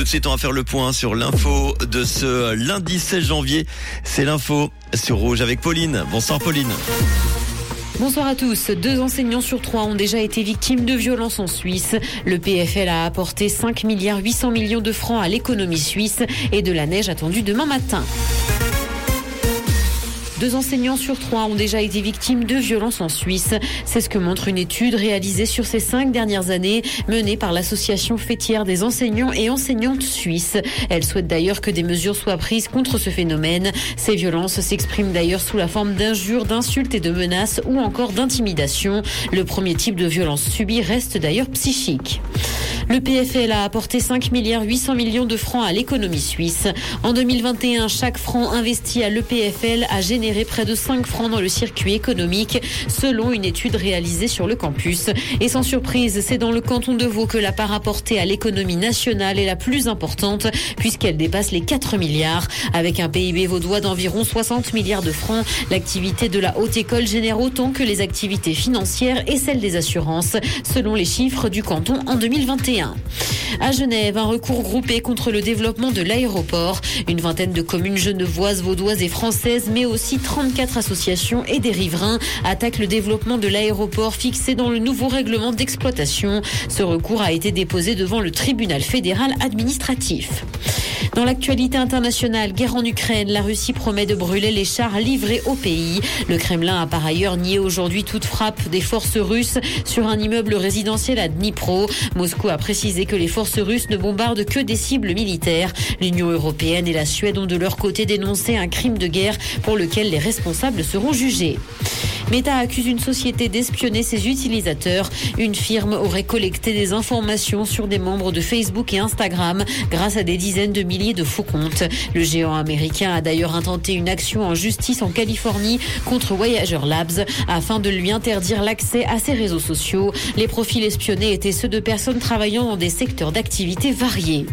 Tout de suite, on faire le point sur l'info de ce lundi 16 janvier. C'est l'info sur Rouge avec Pauline. Bonsoir Pauline. Bonsoir à tous. Deux enseignants sur trois ont déjà été victimes de violences en Suisse. Le PFL a apporté 5 milliards 800 millions de francs à l'économie suisse et de la neige attendue demain matin. Deux enseignants sur trois ont déjà été victimes de violences en Suisse. C'est ce que montre une étude réalisée sur ces cinq dernières années menée par l'association fêtière des enseignants et enseignantes suisses. Elle souhaite d'ailleurs que des mesures soient prises contre ce phénomène. Ces violences s'expriment d'ailleurs sous la forme d'injures, d'insultes et de menaces ou encore d'intimidation. Le premier type de violence subie reste d'ailleurs psychique. Le PFL a apporté 5 milliards 800 millions de francs à l'économie suisse. En 2021, chaque franc investi à l'EPFL a généré près de 5 francs dans le circuit économique, selon une étude réalisée sur le campus. Et sans surprise, c'est dans le canton de Vaud que la part apportée à l'économie nationale est la plus importante, puisqu'elle dépasse les 4 milliards. Avec un PIB vaudois d'environ 60 milliards de francs, l'activité de la haute école génère autant que les activités financières et celles des assurances, selon les chiffres du canton en 2021. À Genève, un recours groupé contre le développement de l'aéroport. Une vingtaine de communes genevoises, vaudoises et françaises, mais aussi 34 associations et des riverains attaquent le développement de l'aéroport fixé dans le nouveau règlement d'exploitation. Ce recours a été déposé devant le tribunal fédéral administratif. Dans l'actualité internationale, guerre en Ukraine, la Russie promet de brûler les chars livrés au pays. Le Kremlin a par ailleurs nié aujourd'hui toute frappe des forces russes sur un immeuble résidentiel à Dnipro. Moscou a précisé que les forces russes ne bombardent que des cibles militaires. L'Union européenne et la Suède ont de leur côté dénoncé un crime de guerre pour lequel les responsables seront jugés. Meta accuse une société d'espionner ses utilisateurs. Une firme aurait collecté des informations sur des membres de Facebook et Instagram grâce à des dizaines de milliers de faux comptes. Le géant américain a d'ailleurs intenté une action en justice en Californie contre Voyager Labs afin de lui interdire l'accès à ses réseaux sociaux. Les profils espionnés étaient ceux de personnes travaillant dans des secteurs d'activité variés.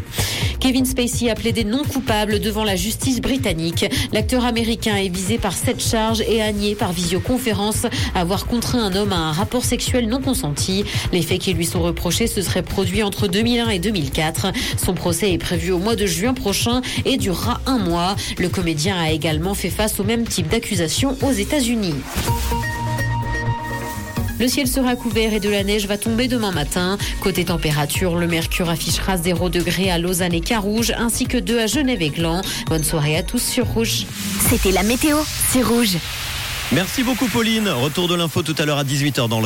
Kevin Spacey a plaidé non coupable devant la justice britannique. L'acteur américain est visé par cette charge et a nié par visioconférence avoir contraint un homme à un rapport sexuel non consenti. Les faits qui lui sont reprochés se seraient produits entre 2001 et 2004. Son procès est prévu au mois de juin prochain et durera un mois. Le comédien a également fait face au même type d'accusation aux États-Unis. Le ciel sera couvert et de la neige va tomber demain matin. Côté température, le mercure affichera 0 degré à Lausanne et Carouge, ainsi que 2 à Genève et Gland. Bonne soirée à tous sur Rouge. C'était la météo, c'est Rouge. Merci beaucoup Pauline. Retour de l'info tout à l'heure à 18h dans le